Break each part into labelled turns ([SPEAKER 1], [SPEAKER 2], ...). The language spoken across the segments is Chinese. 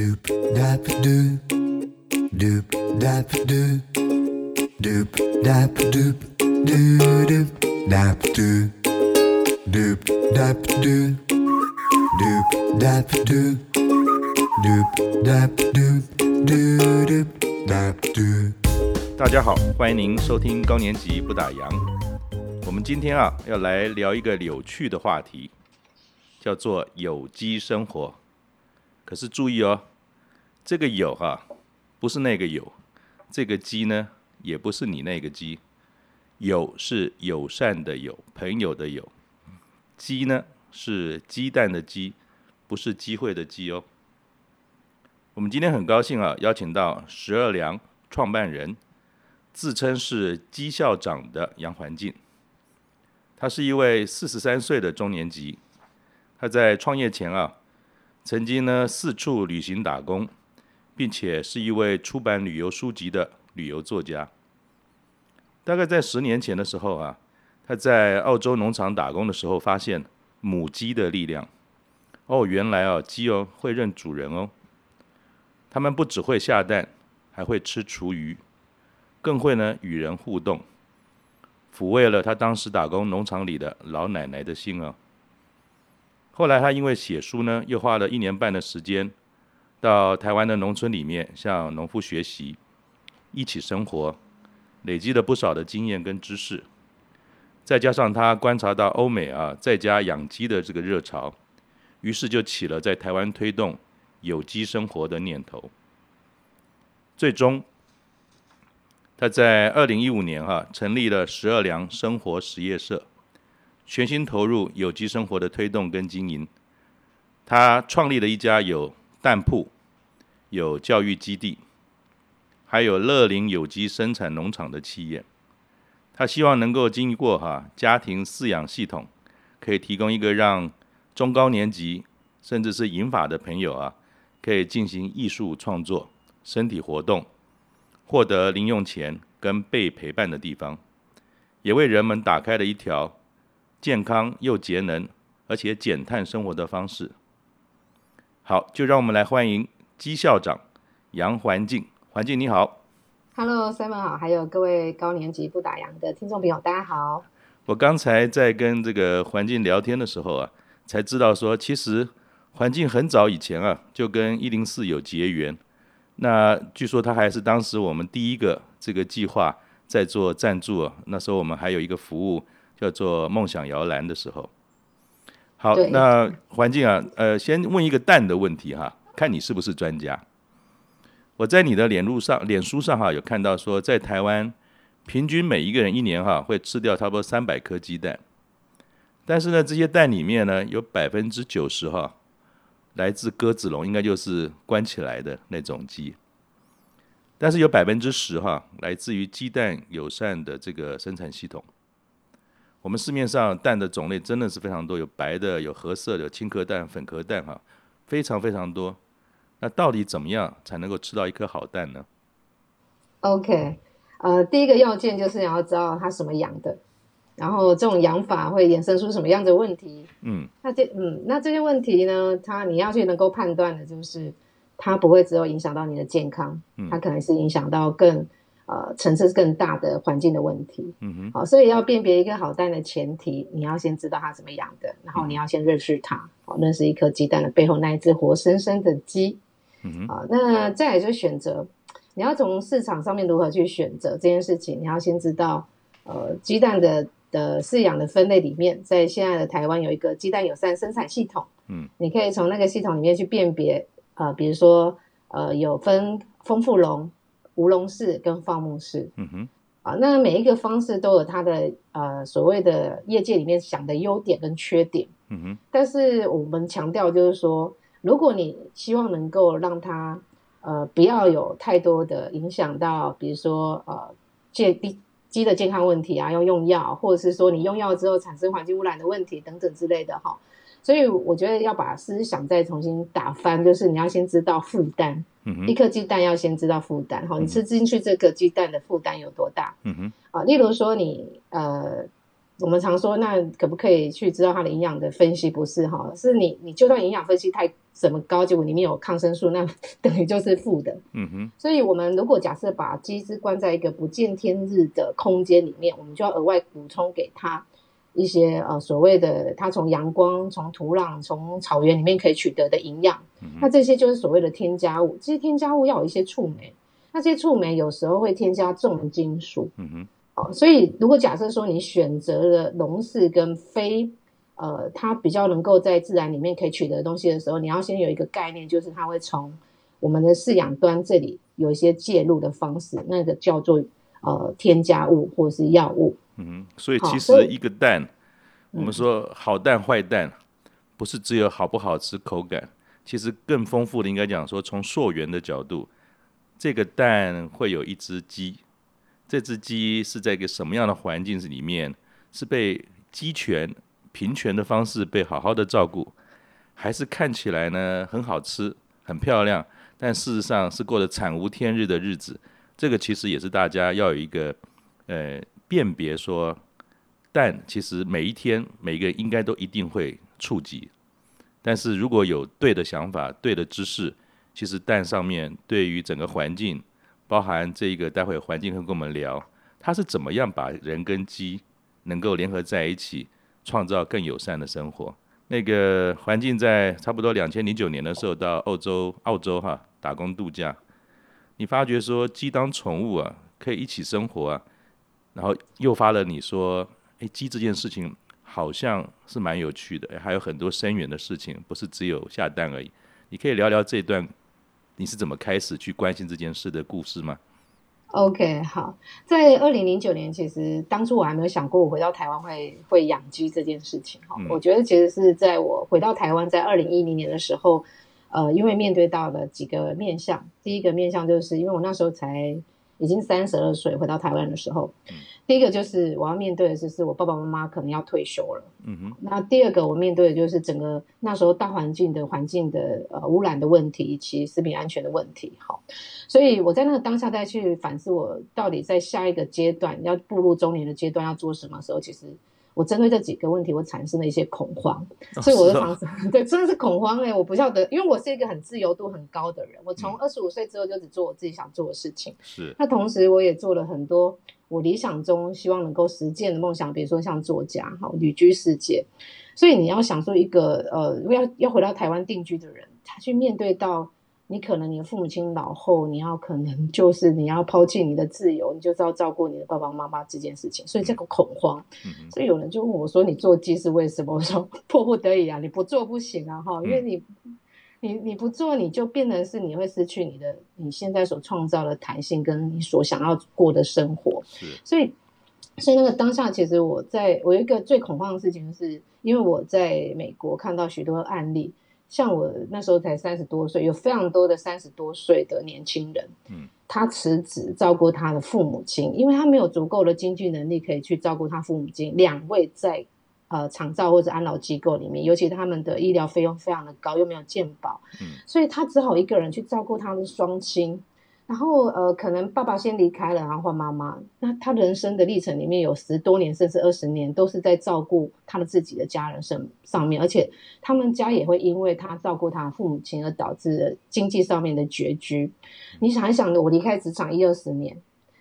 [SPEAKER 1] Doop dap doop, doop dap doop, doop dap doop, doo doop dap doop, doop dap doop, doop dap doop, doop dap doop, doo doop dap doop.
[SPEAKER 2] 大家好，欢迎您收听高年级不打烊。我们今天啊，要来聊一个有趣的话题，叫做有机生活。可是注意哦，这个有哈、不是那个有，这个鸡呢，也不是你那个鸡，友是友善的友，朋友的友，鸡呢是鸡蛋的鸡，不是机会的机哦。我们今天很高兴啊，邀请到十二粮创办人，自称是鸡校长的杨环境。他是一位四十三岁的中年级，他在创业前啊。曾经呢，四处旅行打工，并且是一位出版旅游书籍的旅游作家。大概在十年前的时候啊，他在澳洲农场打工的时候，发现母鸡的力量。哦，原来啊，鸡哦会认主人哦。他们不只会下蛋，还会吃厨余，更会呢与人互动，抚慰了他当时打工农场里的老奶奶的心啊。后来他因为写书呢，又花了一年半的时间，到台湾的农村里面向农夫学习，一起生活，累积了不少的经验跟知识。再加上他观察到欧美啊在家养鸡的这个热潮，于是就起了在台湾推动有机生活的念头。最终，他在二零一五年哈、成立了十二粮生活实业社。全心投入有机生活的推动跟经营，他创立了一家有蛋铺、有教育基地，还有乐林有机生产农场的企业。他希望能够经过哈家庭饲养系统，可以提供一个让中高年级甚至是银发的朋友啊，可以进行艺术创作、身体活动，获得零用钱跟被陪伴的地方，也为人们打开了一条。健康又节能，而且减碳生活的方式。好，就让我们来欢迎姬校长杨环境。环境你好
[SPEAKER 3] ，Hello，Simon 好，还有各位高年级不打烊的听众朋友，大家好。
[SPEAKER 2] 我刚才在跟这个环境聊天的时候啊，才知道说，其实环境很早以前啊，就跟一零四有结缘。那据说他还是当时我们第一个这个计划在做赞助啊，那时候我们还有一个服务。叫做梦想摇篮的时候，好，那环境啊，呃，先问一个蛋的问题哈，看你是不是专家。我在你的脸路上、脸书上哈，有看到说，在台湾平均每一个人一年哈会吃掉差不多三百颗鸡蛋，但是呢，这些蛋里面呢，有百分之九十哈来自鸽子笼，应该就是关起来的那种鸡，但是有百分之十哈来自于鸡蛋友善的这个生产系统。我们市面上蛋的种类真的是非常多，有白的，有褐色的，有青壳蛋、粉壳蛋，哈，非常非常多。那到底怎么样才能够吃到一颗好蛋呢
[SPEAKER 3] ？OK，呃，第一个要件就是你要知道它什么养的，然后这种养法会衍生出什么样的问题。嗯，那这嗯，那这些问题呢，它你要去能够判断的就是，它不会只有影响到你的健康，它可能是影响到更。呃，层次更大的环境的问题，嗯哼，好，所以要辨别一个好蛋的前提，你要先知道它怎么养的，然后你要先认识它，好，认识一颗鸡蛋的背后那一只活生生的鸡，嗯哼，啊，那再来就选择，你要从市场上面如何去选择这件事情，你要先知道，呃，鸡蛋的的饲养的分类里面，在现在的台湾有一个鸡蛋友善生产系统，嗯，你可以从那个系统里面去辨别，呃，比如说，呃，有分丰富笼。无笼式跟放牧式，嗯哼，啊，那每一个方式都有它的呃所谓的业界里面想的优点跟缺点，嗯哼，但是我们强调就是说，如果你希望能够让它呃不要有太多的影响到，比如说呃健鸡的健康问题啊，要用药，或者是说你用药之后产生环境污染的问题等等之类的哈，所以我觉得要把思想再重新打翻，就是你要先知道负担。嗯、一颗鸡蛋要先知道负担，哈、嗯，你吃进去这个鸡蛋的负担有多大？嗯哼，啊，例如说你呃我们常说，那可不可以去知道它的营养的分析？不是哈，是你你就算营养分析太怎么高，结果里面有抗生素，那 等于就是负的。嗯哼。所以，我们如果假设把鸡只关在一个不见天日的空间里面，我们就要额外补充给它一些呃所谓的它从阳光、从土壤、从草原里面可以取得的营养。那这些就是所谓的添加物。这些添加物要有一些触媒，那些触媒有时候会添加重金属。嗯哼。所以，如果假设说你选择了农事跟非，呃，它比较能够在自然里面可以取得的东西的时候，你要先有一个概念，就是它会从我们的饲养端这里有一些介入的方式，那个叫做呃添加物或是药物。
[SPEAKER 2] 嗯，所以其实一个蛋，我们说好蛋坏蛋，不是只有好不好吃口感，其实更丰富的应该讲说，从溯源的角度，这个蛋会有一只鸡。这只鸡是在一个什么样的环境里面？是被鸡犬平权的方式被好好的照顾，还是看起来呢很好吃、很漂亮，但事实上是过得惨无天日的日子？这个其实也是大家要有一个呃辨别说，蛋其实每一天每一个应该都一定会触及，但是如果有对的想法、对的知识，其实蛋上面对于整个环境。包含这个，待会环境会跟我们聊，它是怎么样把人跟鸡能够联合在一起，创造更友善的生活。那个环境在差不多两千零九年的时候到澳洲、澳洲哈打工度假，你发觉说鸡当宠物啊，可以一起生活啊，然后诱发了你说，哎，鸡这件事情好像是蛮有趣的，还有很多深远的事情，不是只有下蛋而已。你可以聊聊这段。你是怎么开始去关心这件事的故事吗
[SPEAKER 3] ？OK，好，在二零零九年，其实当初我还没有想过我回到台湾会会养鸡这件事情。哈、嗯，我觉得其实是在我回到台湾，在二零一零年的时候，呃，因为面对到了几个面向，第一个面向就是因为我那时候才已经三十二岁，回到台湾的时候。嗯第一个就是我要面对的就，是我爸爸妈妈可能要退休了。嗯哼。那第二个我面对的就是整个那时候大环境的环境的呃污染的问题，以及食品安全的问题。好，所以我在那个当下再去反思，我到底在下一个阶段要步入中年的阶段要做什么时候，其实。我针对这几个问题，我产生了一些恐慌，所以我的房子，对，真的是恐慌哎、欸！我不晓得，因为我是一个很自由度很高的人，我从二十五岁之后就只做我自己想做的事情。是，那同时我也做了很多我理想中希望能够实践的梦想，比如说像作家，哈，旅居世界。所以你要想说一个呃，要要回到台湾定居的人，他去面对到。你可能你的父母亲老后，你要可能 就是你要抛弃你的自由，你就是要照顾你的爸爸妈妈这件事情，所以这个恐慌。嗯、所以有人就问我说：“你做鸡是为什么？” 我说：“迫不得已啊，你不做不行啊，哈，因为你你你不做，你就变成是你会失去你的你现在所创造的弹性，跟你所想要过的生活。是所以，所以那个当下，其实我在我有一个最恐慌的事情，就是因为我在美国看到许多案例。像我那时候才三十多岁，有非常多的三十多岁的年轻人，嗯，他辞职照顾他的父母亲，因为他没有足够的经济能力可以去照顾他父母亲。两位在呃长照或者安老机构里面，尤其他们的医疗费用非常的高，又没有健保，嗯，所以他只好一个人去照顾他的双亲。然后呃，可能爸爸先离开了，然后换妈妈。那他人生的历程里面有十多年，甚至二十年，都是在照顾他的自己的家人上上面，而且他们家也会因为他照顾他父母亲而导致经济上面的拮据。你想一想，我离开职场一二十年，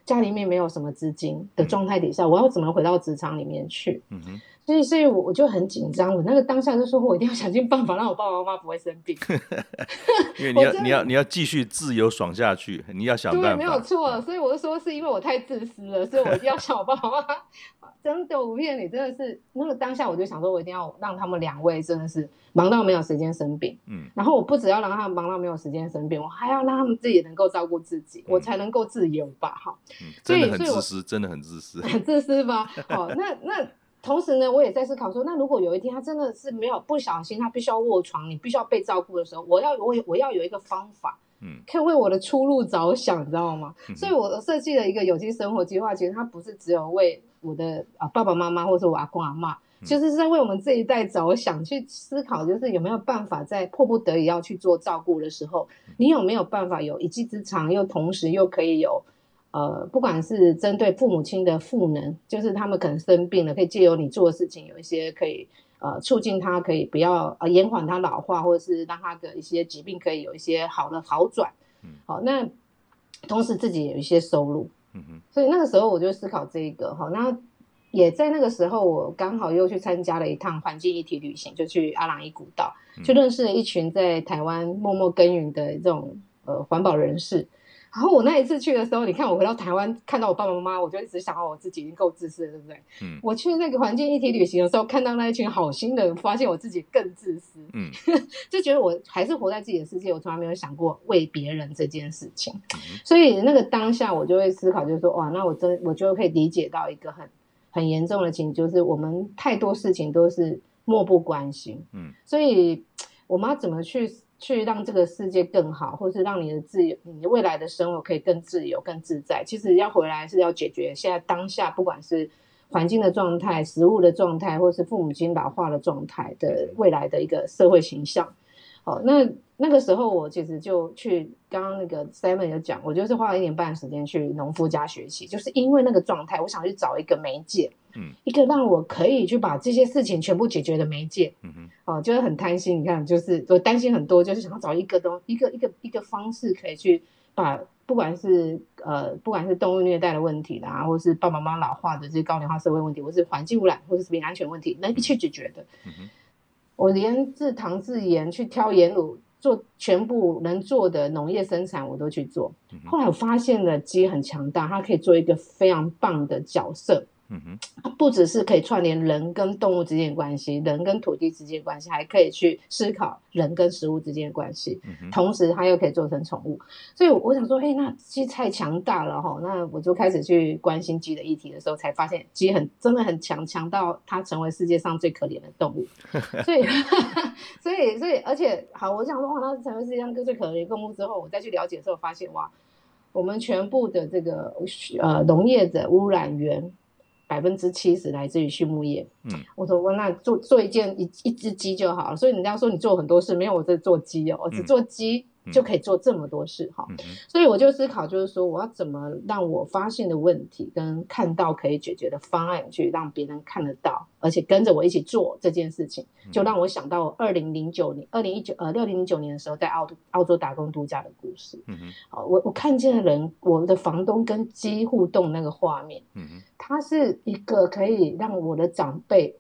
[SPEAKER 3] 家里面没有什么资金的状态底下，我要怎么回到职场里面去？嗯哼。所以，所以我我就很紧张。我那个当下就说，我一定要想尽办法让我爸爸妈妈不会生病。
[SPEAKER 2] 因为你要你要你要继续自由爽下去，你要想办法。
[SPEAKER 3] 对，没有错。所以我就说，是因为我太自私了，所以我一定要想我爸爸妈妈。真的，我不骗你，真的是那个当下，我就想说，我一定要让他们两位真的是忙到没有时间生病。嗯。然后我不只要让他们忙到没有时间生病，我还要让他们自己能够照顾自己，嗯、我才能够自由吧？哈、
[SPEAKER 2] 嗯。真的很自私，真的很自私。
[SPEAKER 3] 很自私吧？好，那那。同时呢，我也在思考说，那如果有一天他真的是没有不小心，他必须要卧床，你必须要被照顾的时候，我要我我要有一个方法，嗯，可以为我的出路着想，你知道吗？嗯、所以我设计了一个有机生活计划，其实它不是只有为我的啊爸爸妈妈或者我阿公阿妈，其实是在为我们这一代着想，去思考就是有没有办法在迫不得已要去做照顾的时候，你有没有办法有一技之长，又同时又可以有。呃，不管是针对父母亲的赋能，就是他们可能生病了，可以借由你做的事情，有一些可以呃促进他可以不要呃延缓他老化，或者是让他的一些疾病可以有一些好的好转。嗯，好，那同时自己也有一些收入。嗯哼，所以那个时候我就思考这一个哈，那也在那个时候，我刚好又去参加了一趟环境议题旅行，就去阿朗伊古道，去认识了一群在台湾默默耕耘的这种呃环保人士。然后我那一次去的时候，你看我回到台湾，看到我爸爸妈妈，我就一直想到我自己已经够自私了，对不对？嗯。我去那个环境一体旅行的时候，看到那一群好心的人，发现我自己更自私。嗯。就觉得我还是活在自己的世界，我从来没有想过为别人这件事情。嗯。所以那个当下，我就会思考，就是说，哇，那我真我就可以理解到一个很很严重的情形，就是我们太多事情都是漠不关心。嗯。所以我们要怎么去？去让这个世界更好，或是让你的自由、你未来的生活可以更自由、更自在。其实要回来是要解决现在当下，不管是环境的状态、食物的状态，或是父母亲老化的状态的未来的一个社会形象。好，那那个时候我其实就去，刚刚那个 Simon 有讲，我就是花了一年半的时间去农夫家学习，就是因为那个状态，我想去找一个媒介。嗯，一个让我可以去把这些事情全部解决的媒介，嗯哼，哦，就是很贪心，你看，就是我担心很多，就是想要找一个东一个一个一个方式，可以去把不管是呃不管是动物虐待的问题啦，或是爸爸妈妈老化的这些高龄化社会问题，或是环境污染，或是食品安全问题，能去解决的，嗯哼，我连自糖自盐去挑盐卤做全部能做的农业生产，我都去做。后来我发现了鸡很强大，它可以做一个非常棒的角色。嗯哼，它不只是可以串联人跟动物之间的关系，人跟土地之间的关系，还可以去思考人跟食物之间的关系。嗯哼，同时它又可以做成宠物，所以我想说，哎，那鸡太强大了哈。那我就开始去关心鸡的议题的时候，才发现鸡很真的很强，强到它成为世界上最可怜的动物。所以，所以，所以，而且好，我想说，哇，它成为世界上最可怜的动物之后，我再去了解的时候，发现哇，我们全部的这个呃农业的污染源。百分之七十来自于畜牧业。嗯，我说我那做做一件一一只鸡就好了。所以人家说你做很多事，没有我在做鸡哦，我只做鸡。就可以做这么多事哈，所以我就思考，就是说我要怎么让我发现的问题跟看到可以解决的方案，去让别人看得到，而且跟着我一起做这件事情，就让我想到二零零九年、二零一九呃六零零九年的时候，在澳澳洲打工度假的故事。嗯哼，好，我我看见了人，我的房东跟鸡互动那个画面，嗯哼，它是一个可以让我的长辈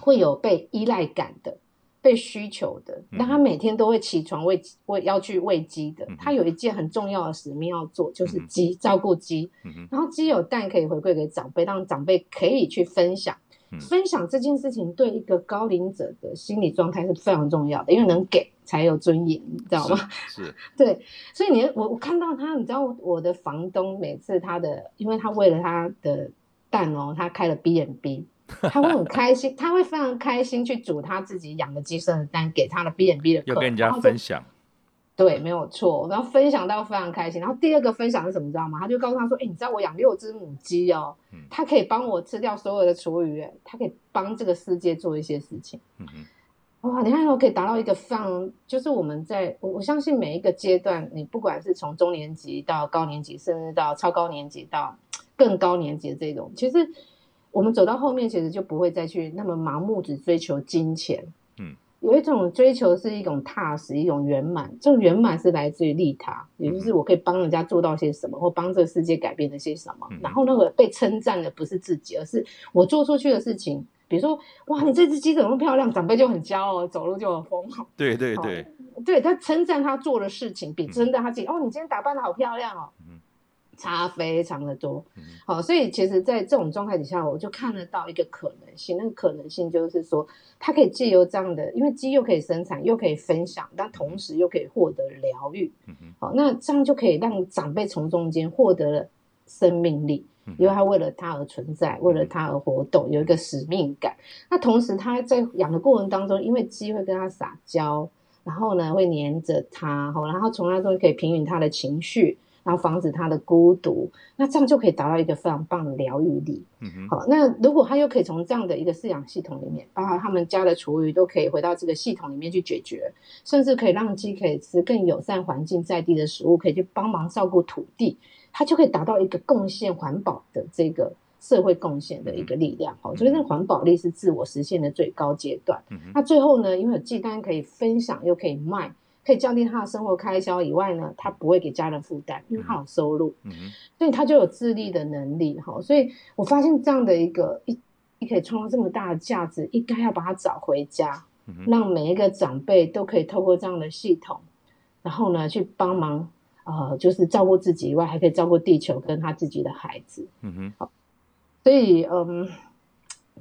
[SPEAKER 3] 会有被依赖感的。被需求的，但他每天都会起床喂喂要去喂鸡的。他有一件很重要的使命要做，就是鸡照顾鸡。然后鸡有蛋可以回馈给长辈，让长辈可以去分享。分享这件事情对一个高龄者的心理状态是非常重要的，因为能给才有尊严，你知道吗？
[SPEAKER 2] 是，是
[SPEAKER 3] 对。所以你我我看到他，你知道我的房东每次他的，因为他为了他的蛋哦，他开了 B&B。他会很开心，他会非常开心去煮他自己养的鸡生的蛋给他的 B n B 的客，
[SPEAKER 2] 要跟人家分享。
[SPEAKER 3] 对，没有错。然后分享到非常开心。然后第二个分享是什么？你知道吗？他就告诉他说：“哎、欸，你知道我养六只母鸡哦，他可以帮我吃掉所有的厨余，他可以帮这个世界做一些事情。”嗯哼，哇，你看我可以达到一个非常，就是我们在我我相信每一个阶段，你不管是从中年级到高年级，甚至到超高年级到更高年级的这种，其实。我们走到后面，其实就不会再去那么盲目只追求金钱。嗯，有一种追求是一种踏实，一种圆满。这种圆满是来自于利他，也就是我可以帮人家做到些什么，或帮这个世界改变了些什么。然后那个被称赞的不是自己，而是我做出去的事情。比如说，哇，你这只鸡怎么那么漂亮？长辈就很骄傲，走路就很疯狂。
[SPEAKER 2] 对对对，
[SPEAKER 3] 对他称赞他做的事情，比称赞他自己。哦，你今天打扮的好漂亮哦。嗯。差非常的多，好，所以其实，在这种状态底下，我就看得到一个可能性。那个可能性就是说，它可以借由这样的，因为鸡又可以生产，又可以分享，但同时又可以获得疗愈。好，那这样就可以让长辈从中间获得了生命力，因为他为了他而存在，为了他而活动，有一个使命感。那同时，他在养的过程当中，因为鸡会跟他撒娇，然后呢，会黏着他，然后从那中可以平稳他的情绪。然后防止他的孤独，那这样就可以达到一个非常棒的疗愈力。
[SPEAKER 2] 嗯，
[SPEAKER 3] 好，那如果他又可以从这样的一个饲养系统里面，包括他们家的厨余都可以回到这个系统里面去解决，甚至可以让鸡可以吃更友善环境在地的食物，可以去帮忙照顾土地，它就可以达到一个贡献环保的这个。社会贡献的一个力量，好，所以那环保力是自我实现的最高阶段。那最后呢，因为有鸡蛋可以分享，又可以卖，可以降低他的生活开销以外呢，他不会给家人负担，因为他有收入，所以他就有自立的能力。哈，所以我发现这样的一个一，你可以创造这么大的价值，应该要把它找回家，让每一个长辈都可以透过这样的系统，然后呢去帮忙，呃，就是照顾自己以外，还可以照顾地球跟他自己的孩子。嗯哼，好。所以，嗯，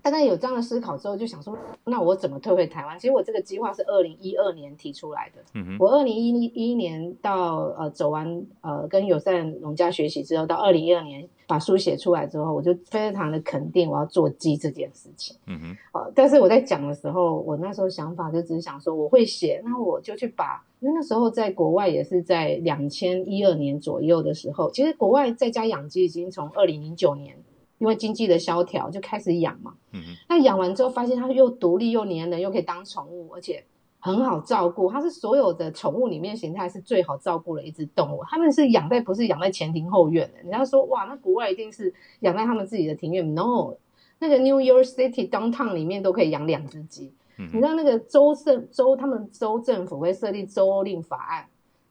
[SPEAKER 3] 大概有这样的思考之后，就想说，那我怎么退回台湾？其实我这个计划是二零一二年提出来的。嗯哼，我二零一一年到呃走完呃跟友善农家学习之后，到二零一二年把书写出来之后，我就非常的肯定我要做鸡这件事情。嗯哼，呃，但是我在讲的时候，我那时候想法就只是想说，我会写，那我就去把，因为那时候在国外也是在两千一二年左右的时候，其实国外在家养鸡已经从二零零九年。因为经济的萧条，就开始养嘛。嗯哼。那养完之后，发现它又独立又粘人，又可以当宠物，而且很好照顾。它是所有的宠物里面形态是最好照顾的一只动物。他们是养在不是养在前庭后院的。人家说哇，那国外一定是养在他们自己的庭院。No，那个 New York City downtown 里面都可以养两只鸡。嗯。你知道那个州政州他们州政府会设立州令法案。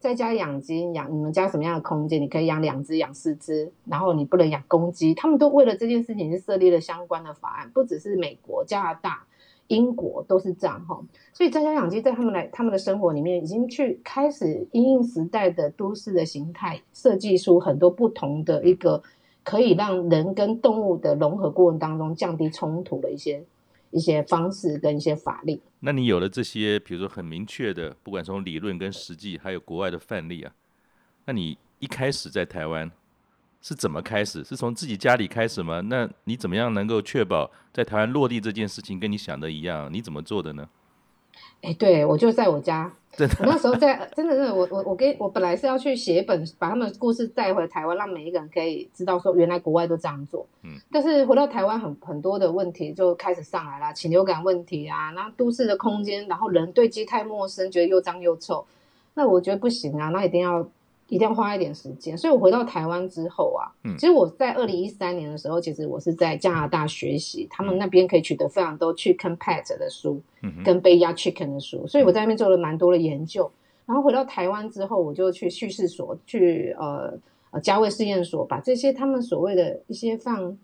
[SPEAKER 3] 在家养鸡，养你们家什么样的空间？你可以养两只、养四只，然后你不能养公鸡。他们都为了这件事情是设立了相关的法案，不只是美国、加拿大、英国都是这样哈。所以在家养鸡在他们来他们的生活里面，已经去开始因应时代的都市的形态，设计出很多不同的一个可以让人跟动物的融合过程当中降低冲突的一些。一些方式跟一些法令，
[SPEAKER 2] 那你有了这些，比如说很明确的，不管从理论跟实际，还有国外的范例啊，那你一开始在台湾是怎么开始？是从自己家里开始吗？那你怎么样能够确保在台湾落地这件事情跟你想的一样？你怎么做的呢？
[SPEAKER 3] 哎，对，我就在我家。我那时候在，真的，真的，我我我给我本来是要去写一本，把他们的故事带回台湾，让每一个人可以知道说，原来国外都这样做。嗯。但是回到台湾，很很多的问题就开始上来了，禽流感问题啊，然后都市的空间，然后人对鸡太陌生，觉得又脏又臭。那我觉得不行啊，那一定要。一定要花一点时间，所以我回到台湾之后啊，嗯，其实我在二零一三年的时候，其实我是在加拿大学习，他们那边可以取得非常多 chicken pet 的书，嗯，跟 Bayard chicken 的书，所以我在那边做了蛮多的研究。然后回到台湾之后，我就去叙事所，去呃呃加卫试验所，把这些他们所谓的一些放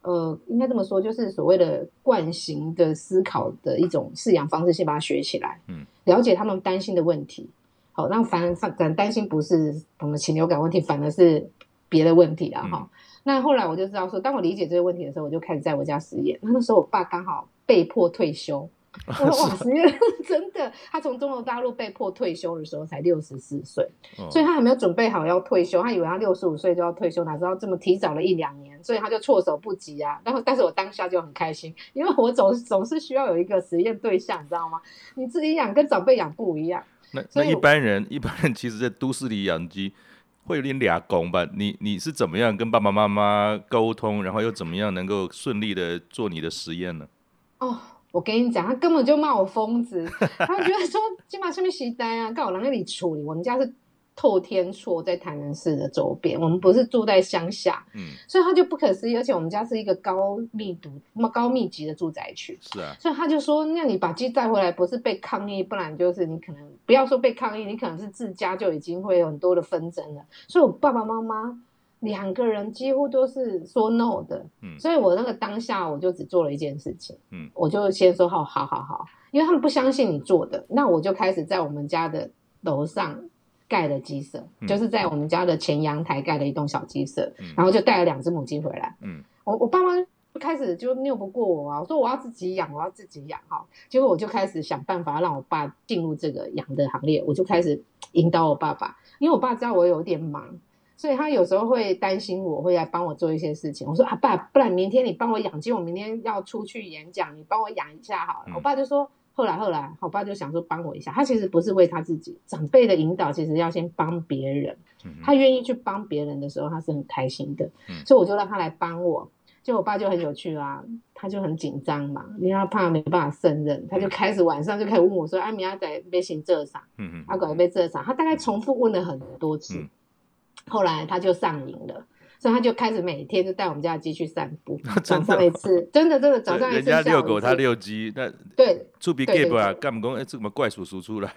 [SPEAKER 3] 呃，应该这么说，就是所谓的惯行的思考的一种饲养方式，先把它学起来，嗯，了解他们担心的问题。好，那反而反担心不是我们禽流感问题，反而是别的问题啊！哈、嗯，那后来我就知道说，当我理解这个问题的时候，我就开始在我家实验。那那时候我爸刚好被迫退休，我说哇，实验 真的，他从中国大陆被迫退休的时候才六十四岁，哦、所以他还没有准备好要退休，他以为他六十五岁就要退休，哪知道这么提早了一两年，所以他就措手不及啊。然后，但是我当下就很开心，因为我总总是需要有一个实验对象，你知道吗？你自己养跟长辈养不一样。
[SPEAKER 2] 那那一般人，一般人其实，在都市里养鸡会有点俩工吧？你你是怎么样跟爸爸妈妈沟通，然后又怎么样能够顺利的做你的实验呢？
[SPEAKER 3] 哦，我跟你讲，他根本就骂我疯子，他觉得说 今晚上面携带啊，告我让那里处理，我们家是。透天厝在台南市的周边，我们不是住在乡下，嗯，所以他就不可思议，而且我们家是一个高密度、那么高密集的住宅区，
[SPEAKER 2] 是啊，
[SPEAKER 3] 所以他就说，那你把鸡带回来，不是被抗议，不然就是你可能不要说被抗议，你可能是自家就已经会有很多的纷争了。所以我爸爸妈妈两个人几乎都是说 no 的，嗯，所以我那个当下我就只做了一件事情，嗯，我就先说好好好好，因为他们不相信你做的，那我就开始在我们家的楼上。盖的鸡舍，就是在我们家的前阳台盖了一栋小鸡舍，嗯、然后就带了两只母鸡回来。嗯，我我爸妈开始就拗不过我啊，我说我要自己养，我要自己养哈。结果我就开始想办法让我爸进入这个养的行列，我就开始引导我爸爸，因为我爸知道我有点忙，所以他有时候会担心我会来帮我做一些事情。我说啊爸，不然明天你帮我养鸡，我明天要出去演讲，你帮我养一下好了。嗯、我爸就说。后来后来，我爸就想说帮我一下。他其实不是为他自己，长辈的引导其实要先帮别人。他愿意去帮别人的时候，他是很开心的。所以我就让他来帮我。就我爸就很有趣啊，他就很紧张嘛，因为他怕没办法胜任，他就开始晚上就开始问我说：“阿米阿仔被行这啥？阿狗被这啥？”他大概重复问了很多次。后来他就上瘾了。所以他就开始每天就带我们家的鸡去散步，早上一次，真的真的早上一次。
[SPEAKER 2] 人家遛狗，他遛鸡，那
[SPEAKER 3] 对，
[SPEAKER 2] 出比 gay 啊，干不公？哎，这么怪叔叔出来？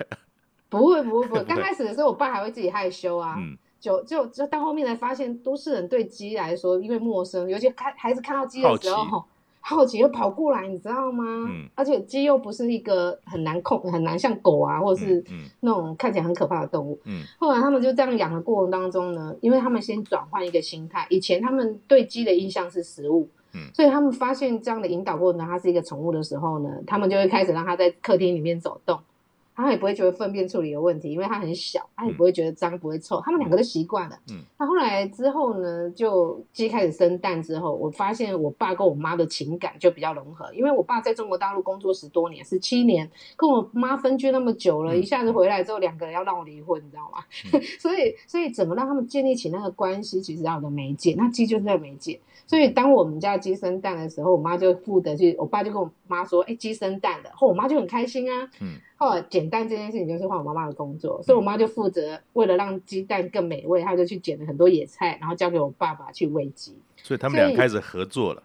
[SPEAKER 3] 不会不会 不会，刚开始的时候，我爸还会自己害羞啊，就就就到后面才发现，都市人对鸡来说，因为陌生，尤其看孩子看到鸡的时候。好奇又跑过来，你知道吗？嗯，而且鸡又不是一个很难控、很难像狗啊，或者是那种看起来很可怕的动物。嗯，后来他们就这样养的过程当中呢，因为他们先转换一个心态，以前他们对鸡的印象是食物，嗯，所以他们发现这样的引导过程呢，它是一个宠物的时候呢，他们就会开始让它在客厅里面走动。他也不会觉得粪便处理有问题，因为他很小，他也不会觉得脏，不会臭。他们两个都习惯了。嗯。那后来之后呢，就鸡开始生蛋之后，我发现我爸跟我妈的情感就比较融合，因为我爸在中国大陆工作十多年，十七年，跟我妈分居那么久了，一下子回来之后，两个人要闹离婚，你知道吗？所以，所以怎么让他们建立起那个关系，其实要有个媒介，那鸡就是在媒介。所以当我们家鸡生蛋的时候，我妈就负责去，我爸就跟我妈说：“哎、欸，鸡生蛋了。”后我妈就很开心啊。嗯。后来捡蛋这件事情就是换我妈妈的工作，所以我妈就负责为了让鸡蛋更美味，她就去捡了很多野菜，然后交给我爸爸去喂鸡。
[SPEAKER 2] 所以他们俩开始合作了。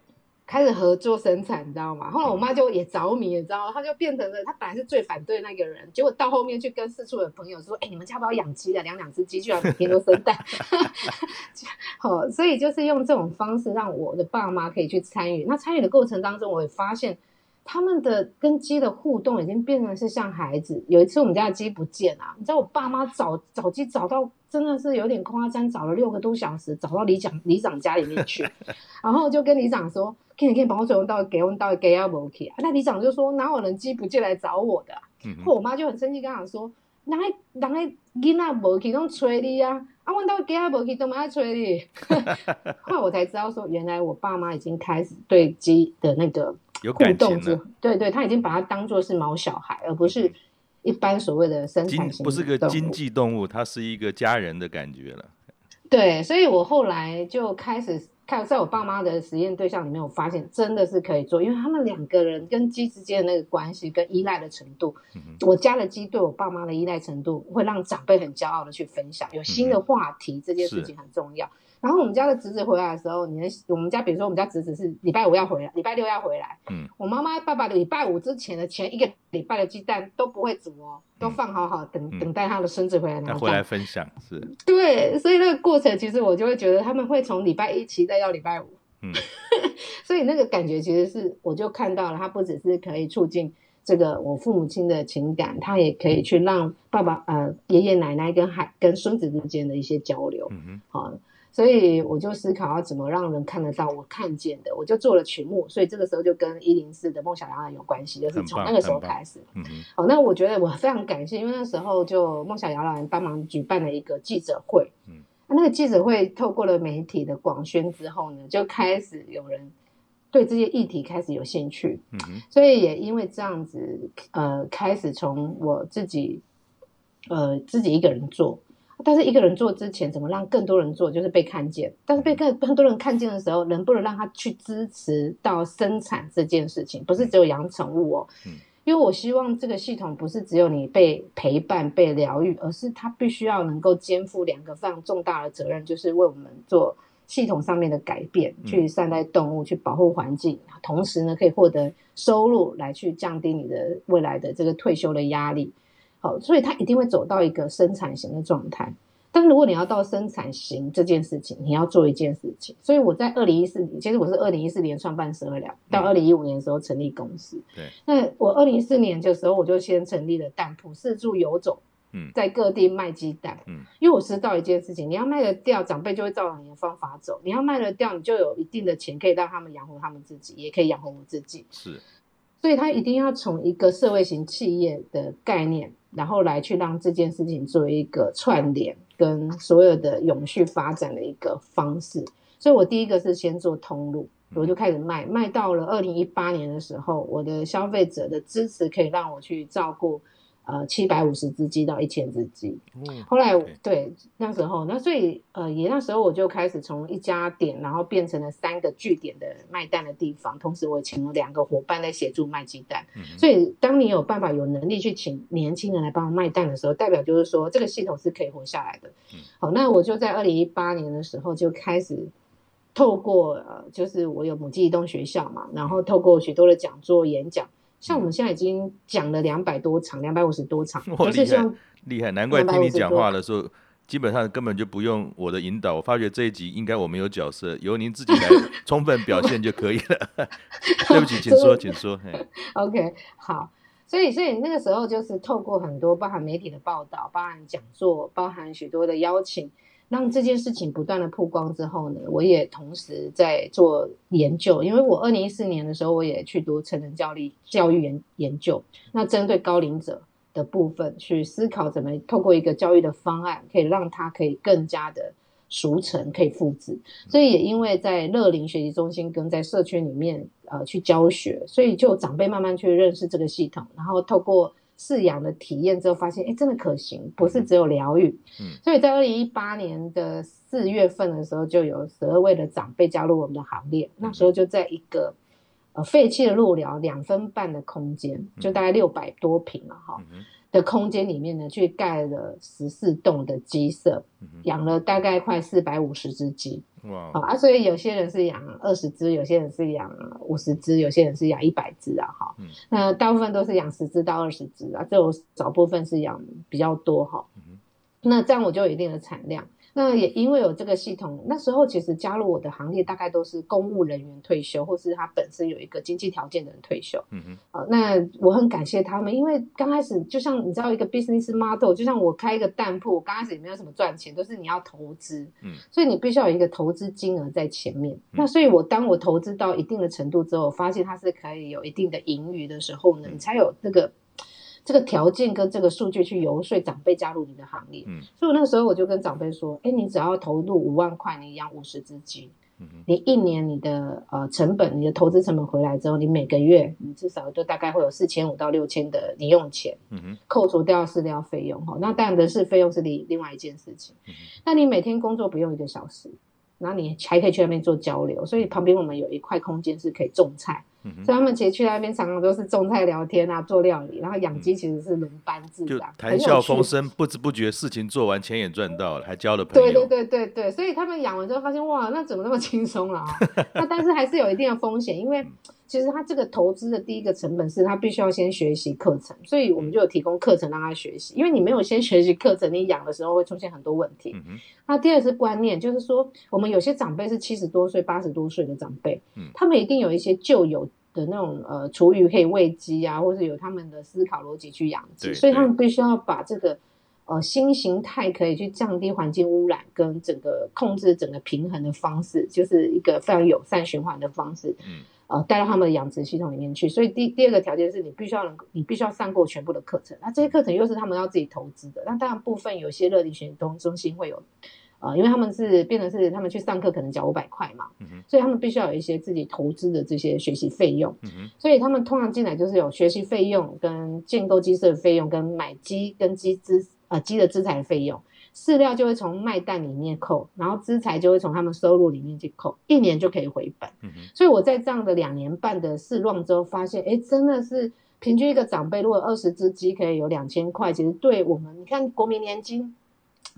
[SPEAKER 3] 开始合作生产，你知道吗？后来我妈就也着迷，你知道吗？她就变成了她本来是最反对那个人，结果到后面去跟四处的朋友说：“哎、欸，你们家不要养鸡了，养两只鸡居然每天都生蛋。”好，所以就是用这种方式让我的爸妈可以去参与。那参与的过程当中，我也发现他们的跟鸡的互动已经变成是像孩子。有一次我们家的鸡不见啊，你知道我爸妈找找鸡找到。真的是有点夸张，找了六个多小时，找到里长里长家里面去，然后就跟里长说：“可以可以帮我转到给我到给阿伯去。”那里长就说：“哪有人鸡不进来找我的、啊？”嗯、后我妈就很生气，跟他说：“哪个哪个囡仔无去拢催你啊？啊，我到给阿伯去都没爱催你。”后来我才知道说，原来我爸妈已经开始对鸡的那个互动之，对对，他已经把它当做是毛小孩，而不是。一般所谓的生产型
[SPEAKER 2] 不是个经济动物，它是一个家人的感觉了。
[SPEAKER 3] 对，所以我后来就开始看，在我爸妈的实验对象里面，我发现真的是可以做，因为他们两个人跟鸡之间的那个关系跟依赖的程度，嗯、我家的鸡对我爸妈的依赖程度，会让长辈很骄傲的去分享，有新的话题，嗯、这件事情很重要。然后我们家的侄子回来的时候，你的我们家比如说我们家侄子是礼拜五要回来，礼拜六要回来。嗯，我妈妈爸爸的礼拜五之前的前一个礼拜的鸡蛋都不会煮哦，都放好好等、嗯、等待他的孙子回来拿。他
[SPEAKER 2] 回来分享是。
[SPEAKER 3] 对，所以那个过程其实我就会觉得他们会从礼拜一期待到礼拜五。嗯，所以那个感觉其实是我就看到了，他不只是可以促进这个我父母亲的情感，他也可以去让爸爸呃爷爷奶奶跟孩跟孙子之间的一些交流。嗯哼，好。所以我就思考要怎么让人看得到我看见的，我就做了曲目。所以这个时候就跟一零四的梦想摇篮有关系，就是从那个时候开始。嗯嗯。好，那我觉得我非常感谢，因为那时候就梦想摇篮帮忙举办了一个记者会。嗯。那个记者会透过了媒体的广宣之后呢，就开始有人对这些议题开始有兴趣。嗯。所以也因为这样子，呃，开始从我自己，呃，自己一个人做。但是一个人做之前，怎么让更多人做，就是被看见。但是被更更多人看见的时候，能不能让他去支持到生产这件事情，不是只有养宠物哦。嗯。因为我希望这个系统不是只有你被陪伴、被疗愈，而是它必须要能够肩负两个非常重大的责任，就是为我们做系统上面的改变，去善待动物，去保护环境，同时呢，可以获得收入来去降低你的未来的这个退休的压力。好，所以它一定会走到一个生产型的状态。但如果你要到生产型这件事情，你要做一件事情。所以我在二零一四年，其实我是二零一四年创办十二疗，到二零一五年的时候成立公司。对。那我二零一四年的时候，我就先成立了蛋铺，四处游走，嗯，在各地卖鸡蛋。嗯。因为我知道一件事情，你要卖得掉，长辈就会照你的方法走；你要卖得掉，你就有一定的钱可以让他们养活他们自己，也可以养活我自己。是。所以他一定要从一个社会型企业的概念。然后来去让这件事情做一个串联，跟所有的永续发展的一个方式。所以我第一个是先做通路，我就开始卖，卖到了二零一八年的时候，我的消费者的支持可以让我去照顾。呃，七百五十只鸡到一千只鸡，嗯，后来对那时候，那所以呃，也那时候我就开始从一家店，然后变成了三个据点的卖蛋的地方，同时我请了两个伙伴来协助卖鸡蛋。嗯、所以当你有办法有能力去请年轻人来帮我卖蛋的时候，代表就是说这个系统是可以活下来的。嗯、好，那我就在二零一八年的时候就开始透过呃，就是我有母鸡移动学校嘛，然后透过许多的讲座演讲。像我们现在已经讲了两百多场，两百五十多场，
[SPEAKER 2] 我，厉害，厉害！难怪听你讲话的时候，基本上根本就不用我的引导。我发觉这一集应该我没有角色，由您自己来 充分表现就可以了。对不起，请说，请说。
[SPEAKER 3] OK，好。所以，所以那个时候就是透过很多包含媒体的报道、包含讲座、包含许多的邀请。让这件事情不断的曝光之后呢，我也同时在做研究，因为我二零一四年的时候，我也去读成人教育教育研研究，那针对高龄者的部分去思考怎么透过一个教育的方案，可以让他可以更加的熟成，可以复制。所以也因为在乐龄学习中心跟在社区里面呃去教学，所以就长辈慢慢去认识这个系统，然后透过。饲养的体验之后，发现哎，真的可行，不是只有疗愈。嗯，所以在二零一八年的四月份的时候，就有十二位的长辈加入我们的行列。那时候就在一个呃废弃的路疗两分半的空间，就大概六百多平了哈。嗯的空间里面呢，去盖了十四栋的鸡舍，养了大概快四百五十只鸡。啊，所以有些人是养二十只，有些人是养五十只，有些人是养一百只啊。哈，嗯，那大部分都是养十只到二十只啊，只有少部分是养比较多哈。那这样我就有一定的产量。那也因为有这个系统，那时候其实加入我的行列大概都是公务人员退休，或是他本身有一个经济条件的人退休。嗯哼，呃，那我很感谢他们，因为刚开始就像你知道一个 business model，就像我开一个蛋铺，刚开始也没有什么赚钱，都是你要投资，嗯，所以你必须要有一个投资金额在前面。嗯、那所以我当我投资到一定的程度之后，我发现它是可以有一定的盈余的时候呢，你才有这个。这个条件跟这个数据去游说长辈加入你的行列，嗯，所以我那个时候我就跟长辈说，哎，你只要投入五万块，你养五十只鸡，嗯，你一年你的呃成本，你的投资成本回来之后，你每个月你至少就大概会有四千五到六千的零用钱，嗯，扣除掉饲料费用哈，那当然人事费用是另另外一件事情，嗯，那你每天工作不用一个小时，然后你还可以去那边做交流，所以旁边我们有一块空间是可以种菜。嗯、所以他们其实去那边常常都是种菜聊天啊，做料理，然后养鸡其实是轮班制的，
[SPEAKER 2] 谈笑风生，不知不觉事情做完，钱也赚到了，还交了朋友。
[SPEAKER 3] 对对对对对，所以他们养完之后发现哇，那怎么那么轻松了啊？那但是还是有一定的风险，因为。其实他这个投资的第一个成本是他必须要先学习课程，所以我们就有提供课程让他学习。因为你没有先学习课程，你养的时候会出现很多问题。那第二是观念，就是说我们有些长辈是七十多岁、八十多岁的长辈，他们一定有一些旧有的那种呃厨余可以喂鸡啊，或者有他们的思考逻辑去养鸡，所以他们必须要把这个呃新形态可以去降低环境污染跟整个控制整个平衡的方式，就是一个非常友善循环的方式。嗯。呃，带到他们的养殖系统里面去，所以第第二个条件是你必须要能，你必须要上过全部的课程。那这些课程又是他们要自己投资的。那当然部分有些热力学习中中心会有，呃，因为他们是变成是他们去上课可能缴五百块嘛，嗯，所以他们必须要有一些自己投资的这些学习费用，嗯，所以他们通常进来就是有学习费用、跟建构机舍的费用、跟买鸡跟鸡资呃鸡的资产的费用。饲料就会从卖蛋里面扣，然后资材就会从他们收入里面去扣，一年就可以回本。嗯、所以我在这样的两年半的试乱之后，发现，哎，真的是平均一个长辈如果二十只鸡可以有两千块，其实对我们，你看国民年金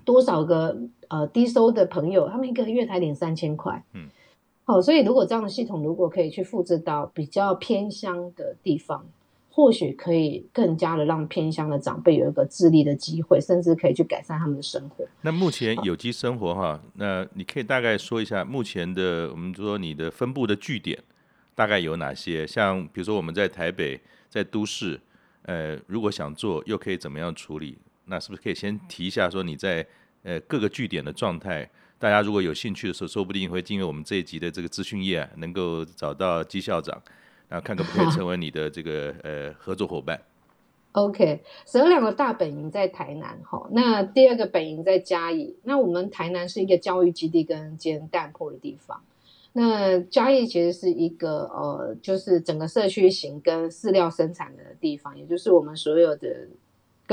[SPEAKER 3] 多少个呃低收的朋友，他们一个月才领三千块。嗯，好，所以如果这样的系统如果可以去复制到比较偏乡的地方。或许可以更加的让偏乡的长辈有一个自立的机会，甚至可以去改善他们的生活。
[SPEAKER 2] 那目前有机生活哈，那你可以大概说一下目前的，我们说你的分布的据点大概有哪些？像比如说我们在台北，在都市，呃，如果想做又可以怎么样处理？那是不是可以先提一下说你在呃各个据点的状态？大家如果有兴趣的时候，说不定会进入我们这一集的这个资讯页，能够找到姬校长。然后看可不可以成为你的这个呃合作伙伴。
[SPEAKER 3] OK，十二两个大本营在台南哈，那第二个本营在嘉义。那我们台南是一个教育基地跟兼蛋铺的地方。那嘉义其实是一个呃，就是整个社区型跟饲料生产的地方，也就是我们所有的。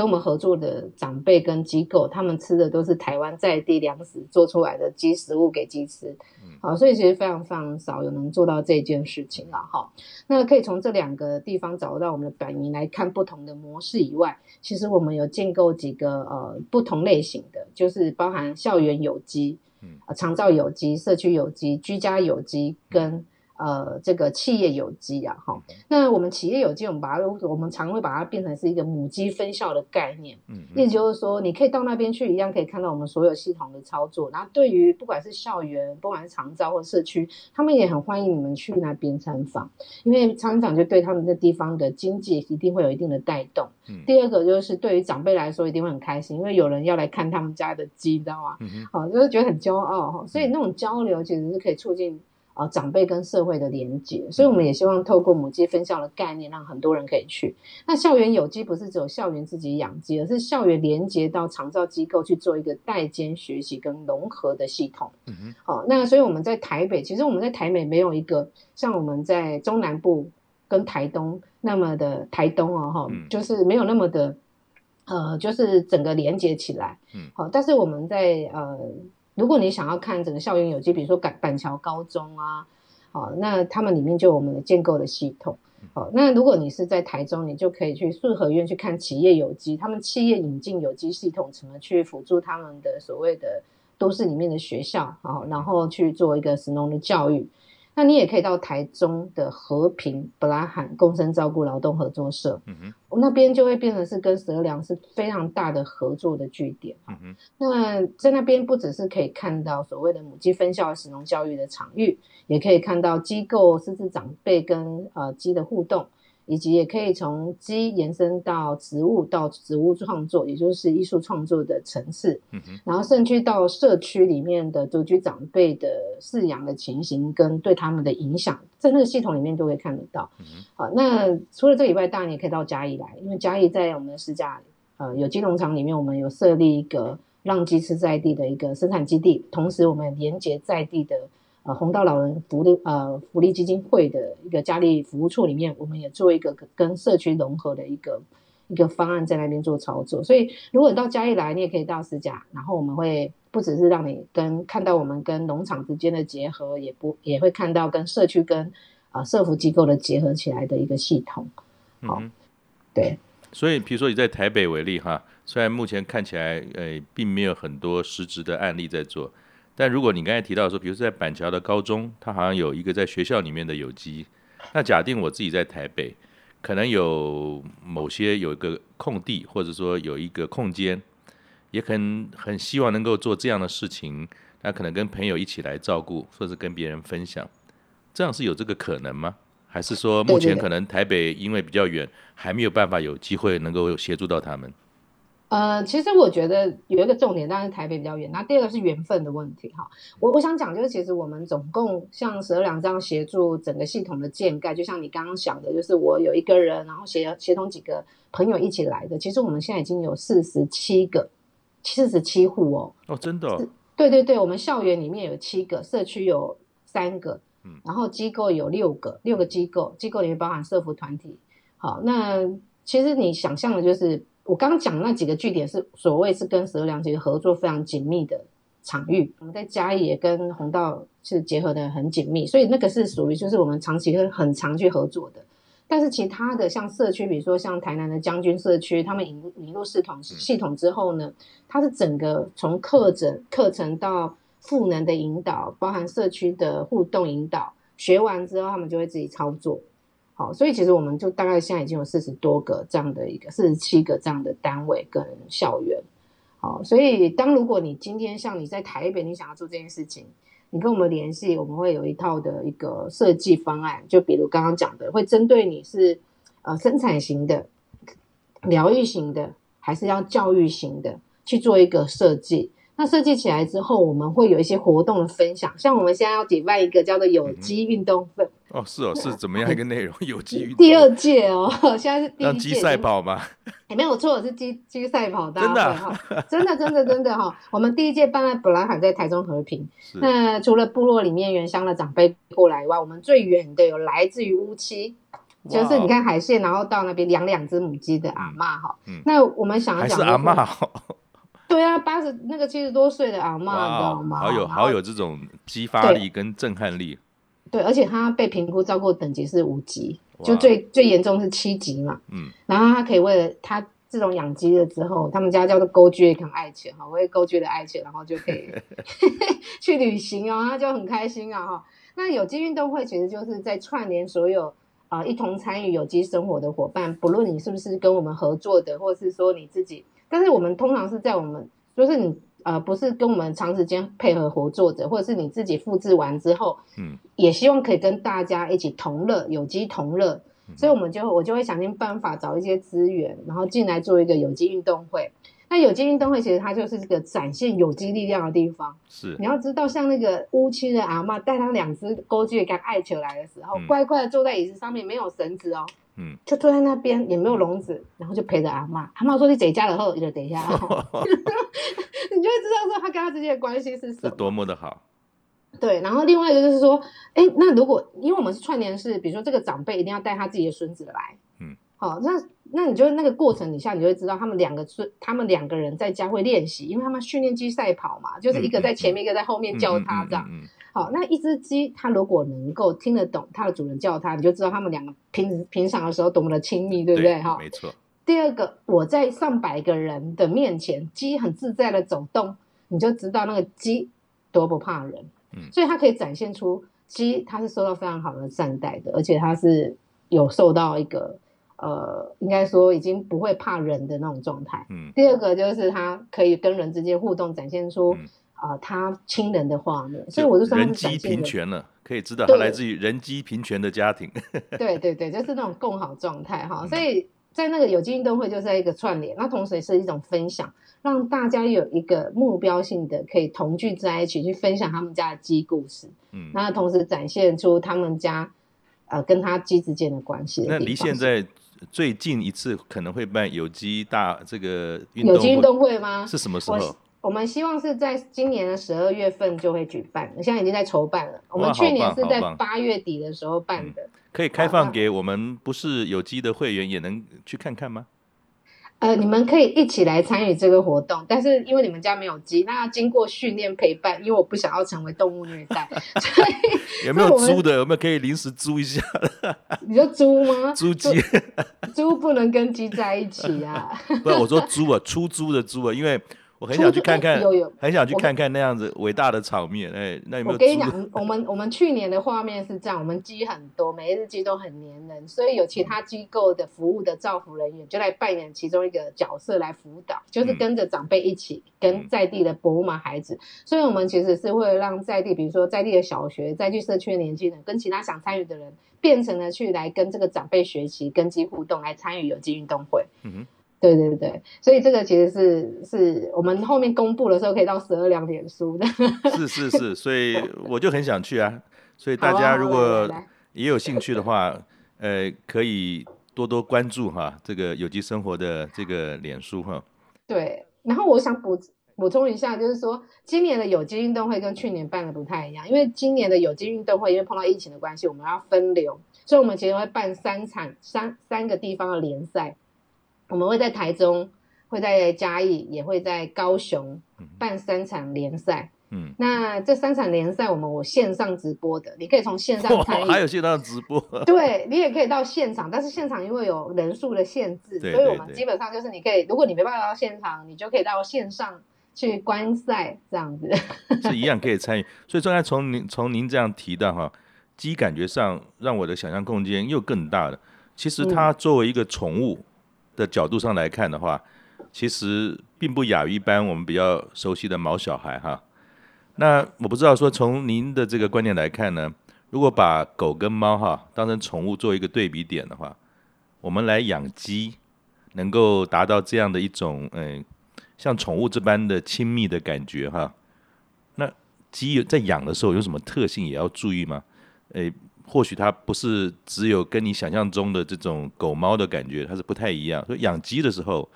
[SPEAKER 3] 跟我们合作的长辈跟机构，他们吃的都是台湾在地粮食做出来的鸡食物给鸡吃，好，所以其实非常非常少有能做到这件事情了哈。那可以从这两个地方找到我们的反应来看不同的模式以外，其实我们有建构几个呃不同类型的，就是包含校园有机、呃长照有机、社区有机、居家有机跟。呃，这个企业有机啊，哈，那我们企业有机，我们把它，我们常会把它变成是一个母鸡分校的概念，嗯，意思就是说，你可以到那边去，一样可以看到我们所有系统的操作。然后，对于不管是校园，不管是长招或社区，他们也很欢迎你们去那边参访，因为参访就对他们那地方的经济一定会有一定的带动。嗯，第二个就是对于长辈来说，一定会很开心，因为有人要来看他们家的鸡，你知道吗？嗯，好，就是觉得很骄傲哈，所以那种交流其实是可以促进。啊，长辈跟社会的连接，所以我们也希望透过母鸡分校的概念，让很多人可以去。那校园有机不是只有校园自己养鸡，而是校园连接到长照机构去做一个代间学习跟融合的系统。嗯哼。好，那所以我们在台北，其实我们在台北没有一个像我们在中南部跟台东那么的台东哦，哈，就是没有那么的呃，就是整个连接起来。嗯。好，但是我们在呃。如果你想要看整个校园有机，比如说板板桥高中啊，好，那他们里面就有我们的建构的系统。好，那如果你是在台中，你就可以去顺和院去看企业有机，他们企业引进有机系统，怎么去辅助他们的所谓的都市里面的学校，好，然后去做一个神农的教育。那你也可以到台中的和平布拉罕共生照顾劳动合作社，嗯哼，那边就会变成是跟蛇粮是非常大的合作的据点，嗯哼，那在那边不只是可以看到所谓的母鸡分校食农教育的场域，也可以看到机构甚至长辈跟呃鸡的互动。以及也可以从鸡延伸到植物，到植物创作，也就是艺术创作的层次。嗯哼。然后甚至到社区里面的独居长辈的饲养的情形跟对他们的影响，在那个系统里面都会看得到。好，那除了这以外，当然也可以到嘉义来，因为嘉义在我们的私家呃有机农场里面，我们有设立一个让鸡吃在地的一个生产基地，同时我们连接在地的。呃，红道老人福利呃福利基金会的一个嘉义服务处里面，我们也做一个跟社区融合的一个一个方案，在那边做操作。所以，如果你到嘉义来，你也可以到私家，然后我们会不只是让你跟看到我们跟农场之间的结合，也不也会看到跟社区跟啊、呃、社服机构的结合起来的一个系统。好，嗯、对。
[SPEAKER 2] 所以，比如说你在台北为例哈，虽然目前看起来呃并没有很多实质的案例在做。但如果你刚才提到说，比如说在板桥的高中，它好像有一个在学校里面的有机，那假定我自己在台北，可能有某些有一个空地，或者说有一个空间，也可能很希望能够做这样的事情，那可能跟朋友一起来照顾，或者跟别人分享，这样是有这个可能吗？还是说目前可能台北因为比较远，还没有办法有机会能够协助到他们？
[SPEAKER 3] 呃，其实我觉得有一个重点，当然是台北比较远。那第二个是缘分的问题哈。我我想讲就是，其实我们总共像十二两这样协助整个系统的建盖，就像你刚刚想的，就是我有一个人，然后协协同几个朋友一起来的。其实我们现在已经有四十七个，四十七户哦。
[SPEAKER 2] 哦，真的哦？
[SPEAKER 3] 对对对，我们校园里面有七个，社区有三个，嗯，然后机构有六个，六个机构，机构里面包含社服团体。好，那其实你想象的就是。我刚刚讲那几个据点是所谓是跟十二两其实合作非常紧密的场域，我们在嘉义也跟红道是结合的很紧密，所以那个是属于就是我们长期跟很长去合作的。但是其他的像社区，比如说像台南的将军社区，他们引入引入系统系统之后呢，它是整个从课程课程到赋能的引导，包含社区的互动引导，学完之后他们就会自己操作。好，所以其实我们就大概现在已经有四十多个这样的一个四十七个这样的单位跟校园。好，所以当如果你今天像你在台北，你想要做这件事情，你跟我们联系，我们会有一套的一个设计方案。就比如刚刚讲的，会针对你是呃生产型的、疗愈型的，还是要教育型的去做一个设计。那设计起来之后，我们会有一些活动的分享，像我们现在要举办一个叫做有机运动分。
[SPEAKER 2] 哦，是哦，是怎么样一个内容？有机运动
[SPEAKER 3] 第二届哦，现在是第一
[SPEAKER 2] 届。鸡赛跑吗？
[SPEAKER 3] 也没有错，是鸡鸡赛跑。
[SPEAKER 2] 真的、
[SPEAKER 3] 啊，真的，真的，真的哈！我们第一届办在本来还在台中和平。那除了部落里面原乡的长辈过来以外，我们最远的有来自于乌七，就是你看海线，然后到那边养两只母鸡的阿嬷哈。嗯。那我们想要讲，
[SPEAKER 2] 还是阿嬷。
[SPEAKER 3] 对啊，八十那个七十多岁的阿嬷，知道吗？
[SPEAKER 2] 好有好有这种激发力跟震撼力。
[SPEAKER 3] 对，而且他被评估照顾等级是五级，就最最严重是七级嘛。嗯，然后他可以为了他这种养鸡了之后，他们家叫做勾居很爱钱哈，为勾居的爱钱，然后就可以 去旅行哦，他就很开心啊哈。那有机运动会其实就是在串联所有啊、呃、一同参与有机生活的伙伴，不论你是不是跟我们合作的，或是说你自己，但是我们通常是在我们就是你。呃，不是跟我们长时间配合合作者，或者是你自己复制完之后，嗯，也希望可以跟大家一起同乐，有机同乐，嗯、所以我们就我就会想尽办法找一些资源，然后进来做一个有机运动会。那有机运动会其实它就是这个展现有机力量的地方。是，你要知道，像那个乌青的阿嬷带他两只勾鸡刚爱球来的时候，嗯、乖乖的坐在椅子上面，没有绳子哦。嗯，就坐在那边也没有笼子，然后就陪着阿妈。阿妈说：“你在家了后，你就等一下。” 你就会知道说他跟他之间的关系是什么，是多么的好。对，然后另外一个就是说，哎，那如果因为我们是串联式，比如说这个长辈一定要带他自己的孙子来，嗯，好，那那你就那个过程底下，你就会知道他们两个孙，他们两个人在家会练习，因为他们训练机赛跑嘛，就是一个在前面，嗯、一个在后面教他这样。嗯嗯嗯嗯嗯好，那一只鸡，它如果能够听得懂它的主人叫它，你就知道它们两个平平常的时候多么的亲密，对不对？哈，
[SPEAKER 2] 没错。
[SPEAKER 3] 第二个，我在上百个人的面前，鸡很自在的走动，你就知道那个鸡多不怕人。嗯，所以它可以展现出鸡它是受到非常好的善待的，而且它是有受到一个呃，应该说已经不会怕人的那种状态。嗯，第二个就是它可以跟人之间互动，展现出。嗯啊，他亲人的画面，所以我就说
[SPEAKER 2] 人机平权了，可以知道他来自于人机平权的家庭。
[SPEAKER 3] 对对对，就是那种共好状态哈。所以在那个有机运动会，就是一个串联，那同时也是一种分享，让大家有一个目标性的可以同聚在一起去分享他们家的鸡故事。嗯，那同时展现出他们家呃跟他鸡之间的关系。
[SPEAKER 2] 那离现在最近一次可能会办有机大这个运动
[SPEAKER 3] 有机运动会吗？
[SPEAKER 2] 是什么时候？
[SPEAKER 3] 我们希望是在今年的十二月份就会举办，现在已经在筹办了。我们去年是在八月底的时候办的。
[SPEAKER 2] 可以开放给我们不是有机的会员也能去看看吗？
[SPEAKER 3] 呃，你们可以一起来参与这个活动，但是因为你们家没有鸡，那要经过训练陪伴，因为我不想要成为动物虐待，所以
[SPEAKER 2] 有没有租的？有没有可以临时租一下？
[SPEAKER 3] 你说租吗？
[SPEAKER 2] 租鸡，
[SPEAKER 3] 猪不能跟鸡在一起啊！
[SPEAKER 2] 不是，我说租啊，出租的租啊，因为。我很想去看看，有有，很想去看看那样子伟大的场面。哎，那有没有？
[SPEAKER 3] 我跟你讲，我们我们去年的画面是这样，我们鸡很多，每一只鸡都很黏人，所以有其他机构的服务的照服人员就来扮演其中一个角色来辅导，就是跟着长辈一起跟在地的伯母孩子。所以我们其实是会让在地，比如说在地的小学、在地社区的年轻人，跟其他想参与的人，变成了去来跟这个长辈学习、跟鸡互动，来参与有机运动会。嗯哼。对对对，所以这个其实是是我们后面公布的时候可以到十二两点书的。
[SPEAKER 2] 是是是，所以我就很想去啊。所以大家如果也有兴趣的话，呃，可以多多关注哈这个有机生活的这个脸书哈。
[SPEAKER 3] 对，然后我想补补充一下，就是说今年的有机运动会跟去年办的不太一样，因为今年的有机运动会因为碰到疫情的关系，我们要分流，所以我们其实会办三场三三个地方的联赛。我们会在台中，会在嘉义，也会在高雄办三场联赛。嗯，那这三场联赛，我们我线上直播的，你可以从线上。
[SPEAKER 2] 还有线上直播？
[SPEAKER 3] 对，你也可以到现场，但是现场因为有人数的限制，对对对，所以我们基本上就是你可以，如果你没办法到现场，你就可以到线上去观赛，这样子。
[SPEAKER 2] 是 一样可以参与。所以，刚才从您从您这样提到哈，鸡感觉上让我的想象空间又更大了。其实它作为一个宠物。嗯的角度上来看的话，其实并不亚于一般我们比较熟悉的毛小孩哈。那我不知道说从您的这个观点来看呢，如果把狗跟猫哈当成宠物做一个对比点的话，我们来养鸡，能够达到这样的一种嗯，像宠物这般的亲密的感觉哈。那鸡在养的时候有什么特性也要注意吗？诶，或许它不是只有跟你想象中的这种狗猫的感觉，它是不太一样。所以养鸡的时候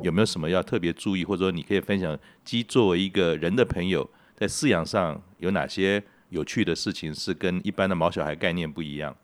[SPEAKER 2] 有没有什么要特别注意，或者说你可以分享鸡作为一个人的朋友，在饲养上有哪些有趣的事情是跟一般的毛小孩概念不一样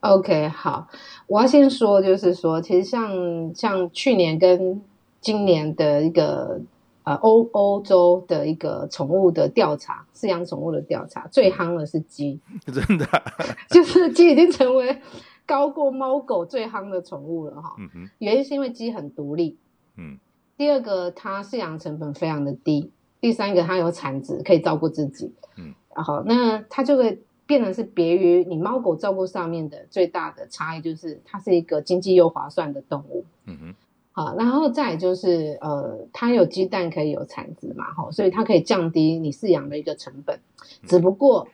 [SPEAKER 3] ？OK，好，我要先说，就是说，其实像像去年跟今年的一个呃欧欧洲的一个宠物的调查，饲养宠物的调查，最夯的是鸡，
[SPEAKER 2] 真的，
[SPEAKER 3] 就是鸡已经成为高过猫狗最夯的宠物了哈。嗯哼，原因是因为鸡很独立，嗯，第二个它饲养成本非常的低，第三个它有产值可以照顾自己，嗯，然后那它就会。变成是别于你猫狗照顾上面的最大的差异，就是它是一个经济又划算的动物。嗯哼，好，然后再就是呃，它有鸡蛋可以有产值嘛，吼，所以它可以降低你饲养的一个成本。只不过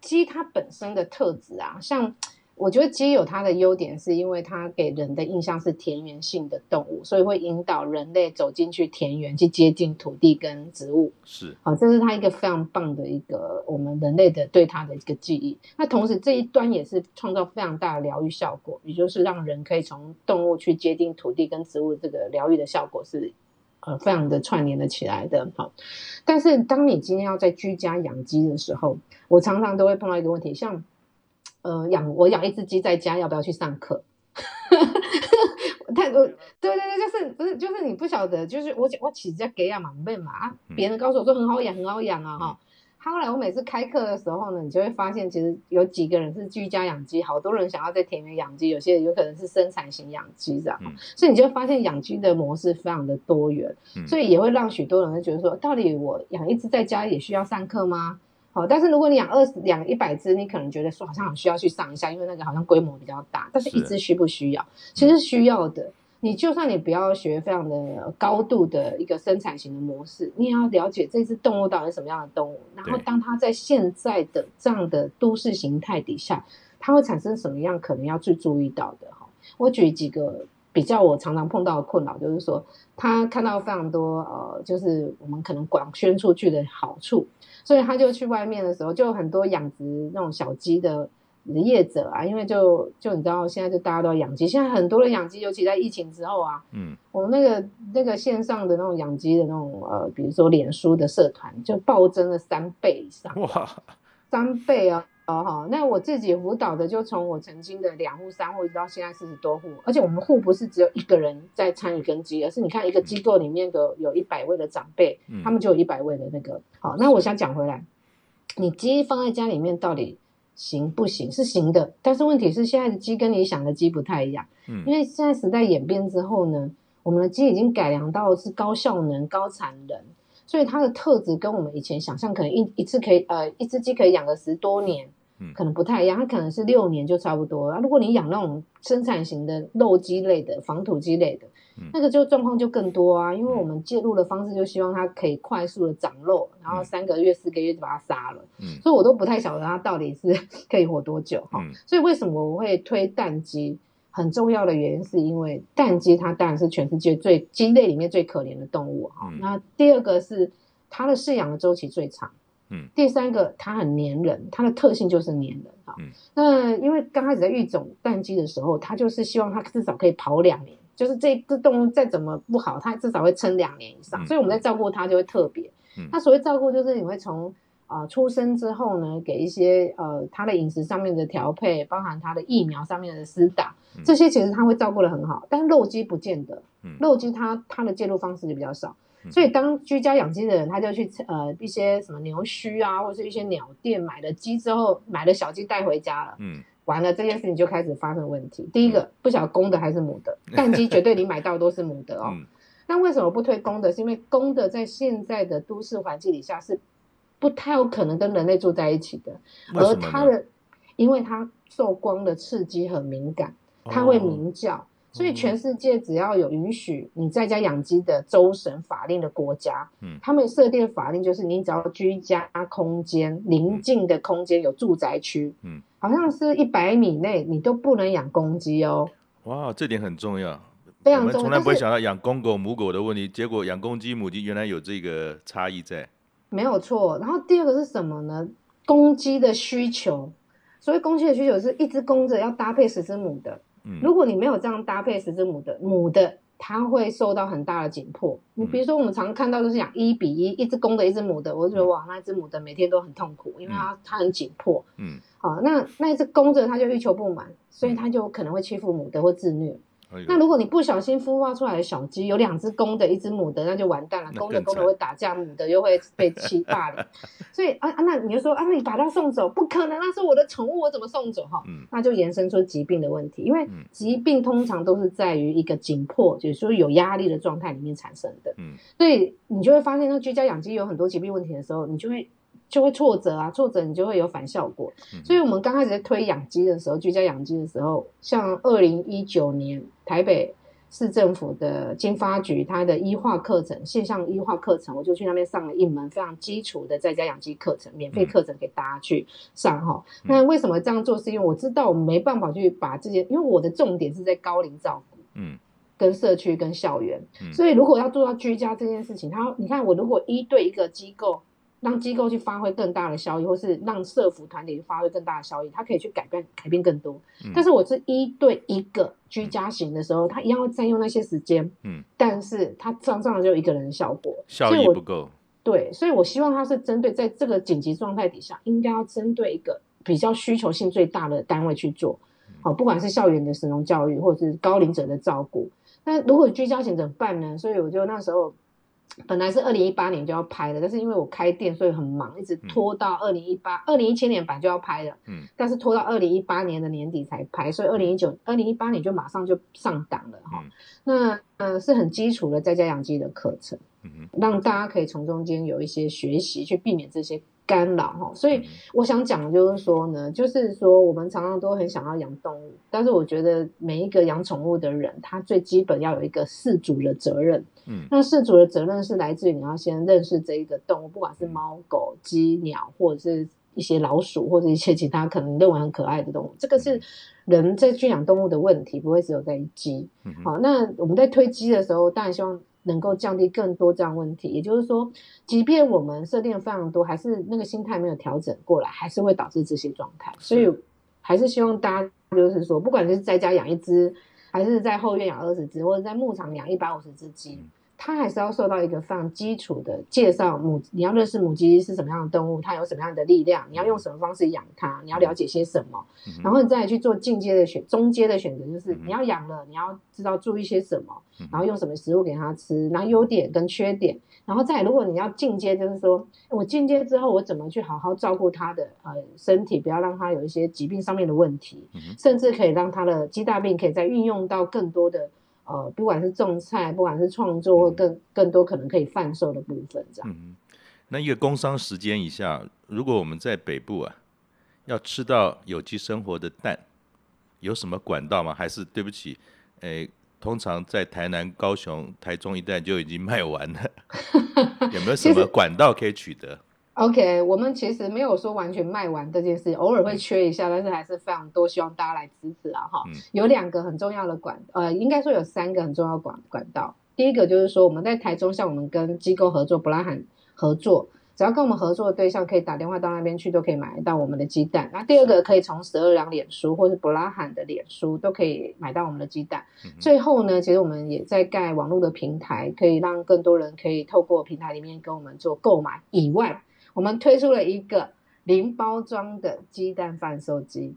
[SPEAKER 3] 鸡它本身的特质啊，像。我觉得鸡有它的优点，是因为它给人的印象是田园性的动物，所以会引导人类走进去田园，去接近土地跟植物。
[SPEAKER 2] 是，
[SPEAKER 3] 好，这是它一个非常棒的一个我们人类的对它的一个记忆。那同时这一端也是创造非常大的疗愈效果，也就是让人可以从动物去接近土地跟植物，这个疗愈的效果是呃非常的串联的起来的。好，但是当你今天要在居家养鸡的时候，我常常都会碰到一个问题，像。呃，养我养一只鸡在家，要不要去上课？太多，对对对，就是不是就是你不晓得，就是我我起家给养嘛，没嘛啊，别人告诉我说很好养，很好养啊哈。后来我每次开课的时候呢，你就会发现，其实有几个人是居家养鸡，好多人想要在田园养鸡，有些人有可能是生产型养鸡这样，嗯、所以你就会发现养鸡的模式非常的多元，嗯、所以也会让许多人会觉得说，到底我养一只在家也需要上课吗？好，但是如果你养二十养一百只，你可能觉得说好像很需要去上一下，因为那个好像规模比较大。但是一只需不需要？其实需要的。你就算你不要学非常的高度的一个生产型的模式，你也要了解这只动物到底是什么样的动物。然后当它在现在的这样的都市形态底下，它会产生什么样可能要去注意到的哈。我举几个比较我常常碰到的困扰，就是说他看到非常多呃，就是我们可能广宣出去的好处。所以他就去外面的时候，就很多养殖那种小鸡的业者啊，因为就就你知道，现在就大家都要养鸡，现在很多的养鸡，尤其在疫情之后啊，嗯，我们那个那个线上的那种养鸡的那种呃，比如说脸书的社团，就暴增了三倍以上，哇，三倍啊！哦哈，那我自己辅导的，就从我曾经的两户、三户，一直到现在四十多户，而且我们户不是只有一个人在参与跟鸡，而是你看一个机构里面的有一百位的长辈，嗯、他们就有一百位的那个。好，那我想讲回来，你鸡放在家里面到底行不行？是行的，但是问题是现在的鸡跟你想的鸡不太一样，嗯，因为现在时代演变之后呢，我们的鸡已经改良到是高效能、高产能。所以它的特质跟我们以前想象，可能一一次可以呃一只鸡可以养个十多年，可能不太一样。它可能是六年就差不多。啊，如果你养那种生产型的肉鸡类的、防土鸡类的，那个就状况就更多啊。因为我们介入的方式就希望它可以快速的长肉，然后三个月、四个月就把它杀了。所以我都不太晓得它到底是 可以活多久哈。所以为什么我会推蛋鸡？很重要的原因是因为蛋鸡它当然是全世界最鸡类里面最可怜的动物哈。嗯、那第二个是它的饲养的周期最长，嗯，第三个它很粘人，它的特性就是粘人哈。嗯、那因为刚开始在育种蛋鸡的时候，它就是希望它至少可以跑两年，就是这只动物再怎么不好，它至少会撑两年以上，嗯、所以我们在照顾它就会特别。嗯、那所谓照顾就是你会从啊、呃，出生之后呢，给一些呃，他的饮食上面的调配，包含他的疫苗上面的施打，嗯、这些其实他会照顾的很好。但是肉鸡不见得，嗯、肉鸡它它的介入方式就比较少。嗯、所以当居家养鸡的人，他就去呃一些什么牛墟啊，或者是一些鸟店买了鸡之后，买了小鸡带回家了，嗯，完了这件事情就开始发生问题。第一个、嗯、不晓得公的还是母的，蛋鸡绝对你买到都是母的哦。嗯、那为什么不推公的？是因为公的在现在的都市环境底下是。不太有可能跟人类住在一起的，而它的，因为它受光的刺激很敏感，它会鸣叫，哦、所以全世界只要有允许你在家养鸡的州省法令的国家，嗯，他们设定的法令就是你只要居家空间邻近的空间有住宅区，嗯，好像是一百米内你都不能养公鸡哦。哇，这点很重要，非常重要。我们从来不会想到养公狗母狗的问题，结果养公鸡母鸡原来有这个差异在。没有错，然后第二个是什么呢？公鸡的需求，所谓公鸡的需求是一只公的要搭配十只母的。嗯，如果你没有这样搭配十只母的，母的它会受到很大的紧迫。你比如说，我们常看到就是讲一比一，一只公的，一只母的，我就觉得哇，那只母的每天都很痛苦，因为它它很紧迫。嗯，好，那那一只公的它就欲求不满，所以它就可能会欺负母的或自虐。那如果你不小心孵化出来的小鸡有两只公的，一只母的，那就完蛋了。公的公的会打架，母的又会被欺霸了。所以啊啊，那你就说啊，那你把它送走，不可能，那是我的宠物，我怎么送走？哈、嗯，那就延伸出疾病的问题。因为疾病通常都是在于一个紧迫，就是说有压力的状态里面产生的。嗯，所以你就会发现，那居家养鸡有很多疾病问题的时候，你就会。就会挫折啊，挫折你就会有反效果。所以，我们刚开始在推养鸡的时候，居家养鸡的时候，像二零一九年台北市政府的经发局它的医化课程，线上医化课程，我就去那边上了一门非常基础的在家养鸡课程，免费课程给大家去上哈。那为什么这样做？是因为我知道我没办法去把这些，因为我的重点是在高龄照顾，嗯，跟社区跟校园，所以如果要做到居家这件事情，他你看我如果一对一个机构。让机构去发挥更大的效益，或是让社服团体去发挥更大的效益，它可以去改变改变更多。嗯、但是我是一对一个居家型的时候，他一样会占用那些时间。嗯，但是它上上的就一个人的效果，
[SPEAKER 2] 效益不够。
[SPEAKER 3] 对，所以我希望他是针对在这个紧急状态底下，应该要针对一个比较需求性最大的单位去做。好，不管是校园的神农教育，或者是高龄者的照顾。那如果居家型怎么办呢？所以我就那时候。本来是二零一八年就要拍的，但是因为我开店，所以很忙，一直拖到二零一八、二零一七年版就要拍了，嗯，但是拖到二零一八年的年底才拍，所以二零一九、二零一八年就马上就上档了哈。嗯、那呃是很基础的在家养鸡的课程，嗯哼，让大家可以从中间有一些学习，去避免这些。干扰哈，所以我想讲就是说呢，就是说我们常常都很想要养动物，但是我觉得每一个养宠物的人，他最基本要有一个饲主的责任。嗯，那饲主的责任是来自于你要先认识这一个动物，不管是猫、狗、鸡、鸟，或者是一些老鼠，或者一些其他可能认为很可爱的动物。这个是人在圈养动物的问题，不会只有在于鸡。好，那我们在推鸡的时候，当然希望。能够降低更多这样问题，也就是说，即便我们设定了非常多，还是那个心态没有调整过来，还是会导致这些状态。所以，还是希望大家就是说，不管是在家养一只，还是在后院养二十只，或者在牧场养一百五十只鸡。它还是要受到一个非常基础的介绍母，你要认识母鸡是什么样的动物，它有什么样的力量，你要用什么方式养它，你要了解些什么，然后你再来去做进阶的选，中阶的选择，就是你要养了，你要知道注意些什么，然后用什么食物给它吃，然后优点跟缺点，然后再如果你要进阶，就是说我进阶之后我怎么去好好照顾它的呃身体，不要让它有一些疾病上面的问题，甚至可以让它的鸡大病可以再运用到更多的。呃，不管是种菜，不管是创作，或更更多可能可以贩售的部分，这样。嗯，
[SPEAKER 2] 那一个工商时间以下，如果我们在北部啊，要吃到有机生活的蛋，有什么管道吗？还是对不起，诶，通常在台南、高雄、台中一带就已经卖完了，有没有什么管道可以取得？
[SPEAKER 3] OK，我们其实没有说完全卖完这件事，偶尔会缺一下，但是还是非常多，希望大家来支持啊！哈，有两个很重要的管，呃，应该说有三个很重要的管管道。第一个就是说，我们在台中，像我们跟机构合作，布拉罕合作，只要跟我们合作的对象可以打电话到那边去，都可以买到我们的鸡蛋。那第二个可以从十二两脸书或是布拉罕的脸书都可以买到我们的鸡蛋。最后呢，其实我们也在盖网络的平台，可以让更多人可以透过平台里面跟我们做购买以外。我们推出了一个零包装的鸡蛋贩售机，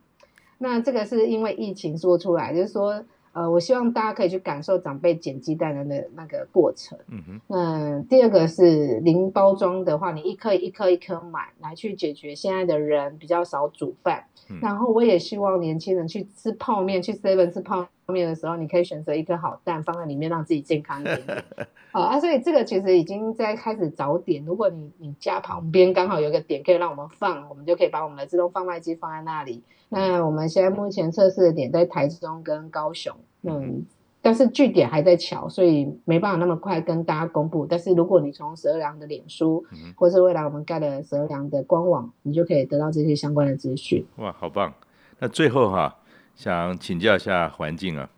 [SPEAKER 3] 那这个是因为疫情说出来，就是说，呃，我希望大家可以去感受长辈捡鸡蛋的那那个过程。嗯哼。那，第二个是零包装的话，你一颗一颗一颗买来去解决现在的人比较少煮饭。嗯。然后我也希望年轻人去吃泡面，去 Seven 吃泡面的时候，你可以选择一颗好蛋放在里面，让自己健康一点点。好 啊，所以这个其实已经在开始找点。如果你你家旁边刚好有个点可以让我们放，我们就可以把我们的自动贩卖机放在那里。那我们现在目前测试的点在台中跟高雄，嗯，但是据点还在桥，所以没办法那么快跟大家公布。但是如果你从十二良的脸书，或是未来我们盖的十二良的官网，你就可以得到这些相关的资讯。
[SPEAKER 2] 哇，好棒！那最后哈，想请教一下环境啊。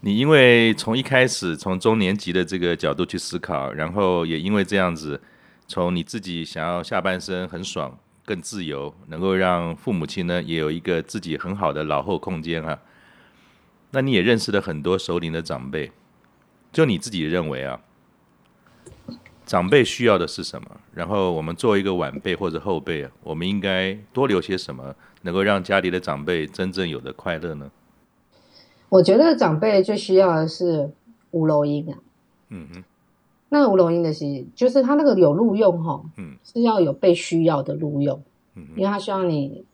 [SPEAKER 2] 你因为从一开始从中年级的这个角度去思考，然后也因为这样子，从你自己想要下半生很爽，更自由，能够让父母亲呢也有一个自己很好的老后空间啊。那你也认识了很多熟龄的长辈，就你自己认为啊，长辈需要的是什么？然后我们作为一个晚辈或者后辈啊，我们应该多留些什么，能够让家里的长辈真正有的快乐呢？
[SPEAKER 3] 我觉得长辈最需要的是有路用啊。嗯哼。那个有路用的是，就是他那个有录用哈，嗯，是要有被需要的录用，嗯，因为他需要你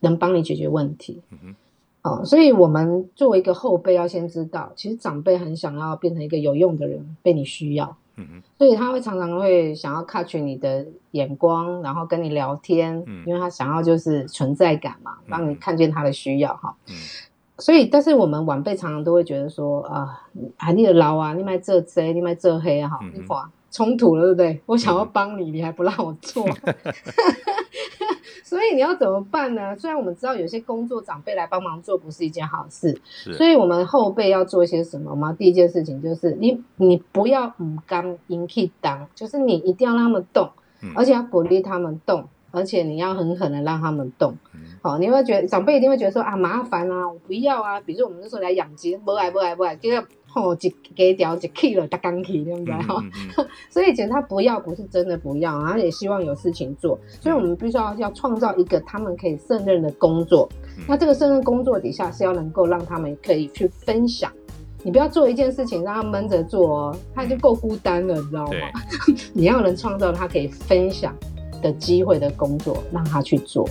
[SPEAKER 3] 能帮你解决问题，嗯哼，哦，所以我们作为一个后辈，要先知道，其实长辈很想要变成一个有用的人，被你需要，嗯，所以他会常常会想要 catch 你的眼光，然后跟你聊天，嗯，因为他想要就是存在感嘛，让你看见他的需要哈，嗯。所以，但是我们晚辈常常都会觉得说啊，还，你的老啊，你卖这贼，你卖这黑哈，你哇冲突了，对不对？我想要帮你，你还不让我做，所以你要怎么办呢？虽然我们知道有些工作长辈来帮忙做不是一件好事，所以我们后辈要做一些什么吗？第一件事情就是你，你不要唔甘引起当，就是你一定要让他们动，而且要鼓励他们动。而且你要狠狠的让他们动，好、嗯哦，你会觉得长辈一定会觉得说啊麻烦啊，我不要啊。比如说我们那时候来养鸡，不爱不爱不爱，就要吼一给掉一 K 了，大钢体对不对？哈、嗯嗯，所以其实他不要不是真的不要，然后也希望有事情做，所以我们必须要要创造一个他们可以胜任的工作。嗯、那这个胜任工作底下是要能够让他们可以去分享，你不要做一件事情让他闷着做哦，他就够孤单了，你知道吗？你要能创造他可以分享的机会的工作，让他去做。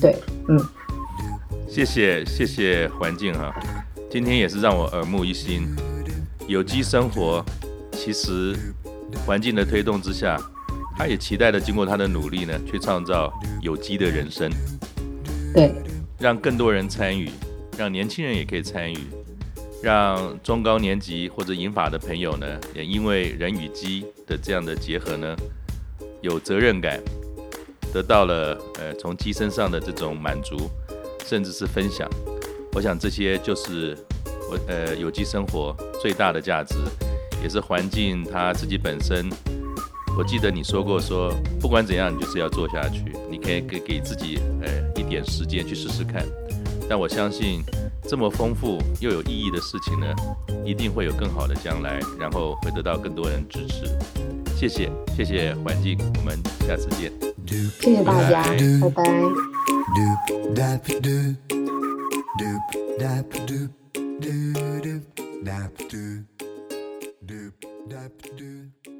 [SPEAKER 3] 对，嗯，
[SPEAKER 2] 谢谢谢谢环境哈，今天也是让我耳目一新。有机生活，其实环境的推动之下，他也期待的经过他的努力呢，去创造有机的人生。
[SPEAKER 3] 对，
[SPEAKER 2] 让更多人参与，让年轻人也可以参与，让中高年级或者银发的朋友呢，也因为人与鸡的这样的结合呢。有责任感，得到了呃从鸡身上的这种满足，甚至是分享。我想这些就是我呃有机生活最大的价值，也是环境它自己本身。我记得你说过说，不管怎样，你就是要做下去。你可以给给自己呃一点时间去试试看。但我相信这么丰富又有意义的事情呢，一定会有更好的将来，然后会得到更多人支持。谢谢，谢谢环境，我们下次见。
[SPEAKER 3] 谢谢大家，拜拜。doop dap doop doop dap doop, doop dap doop.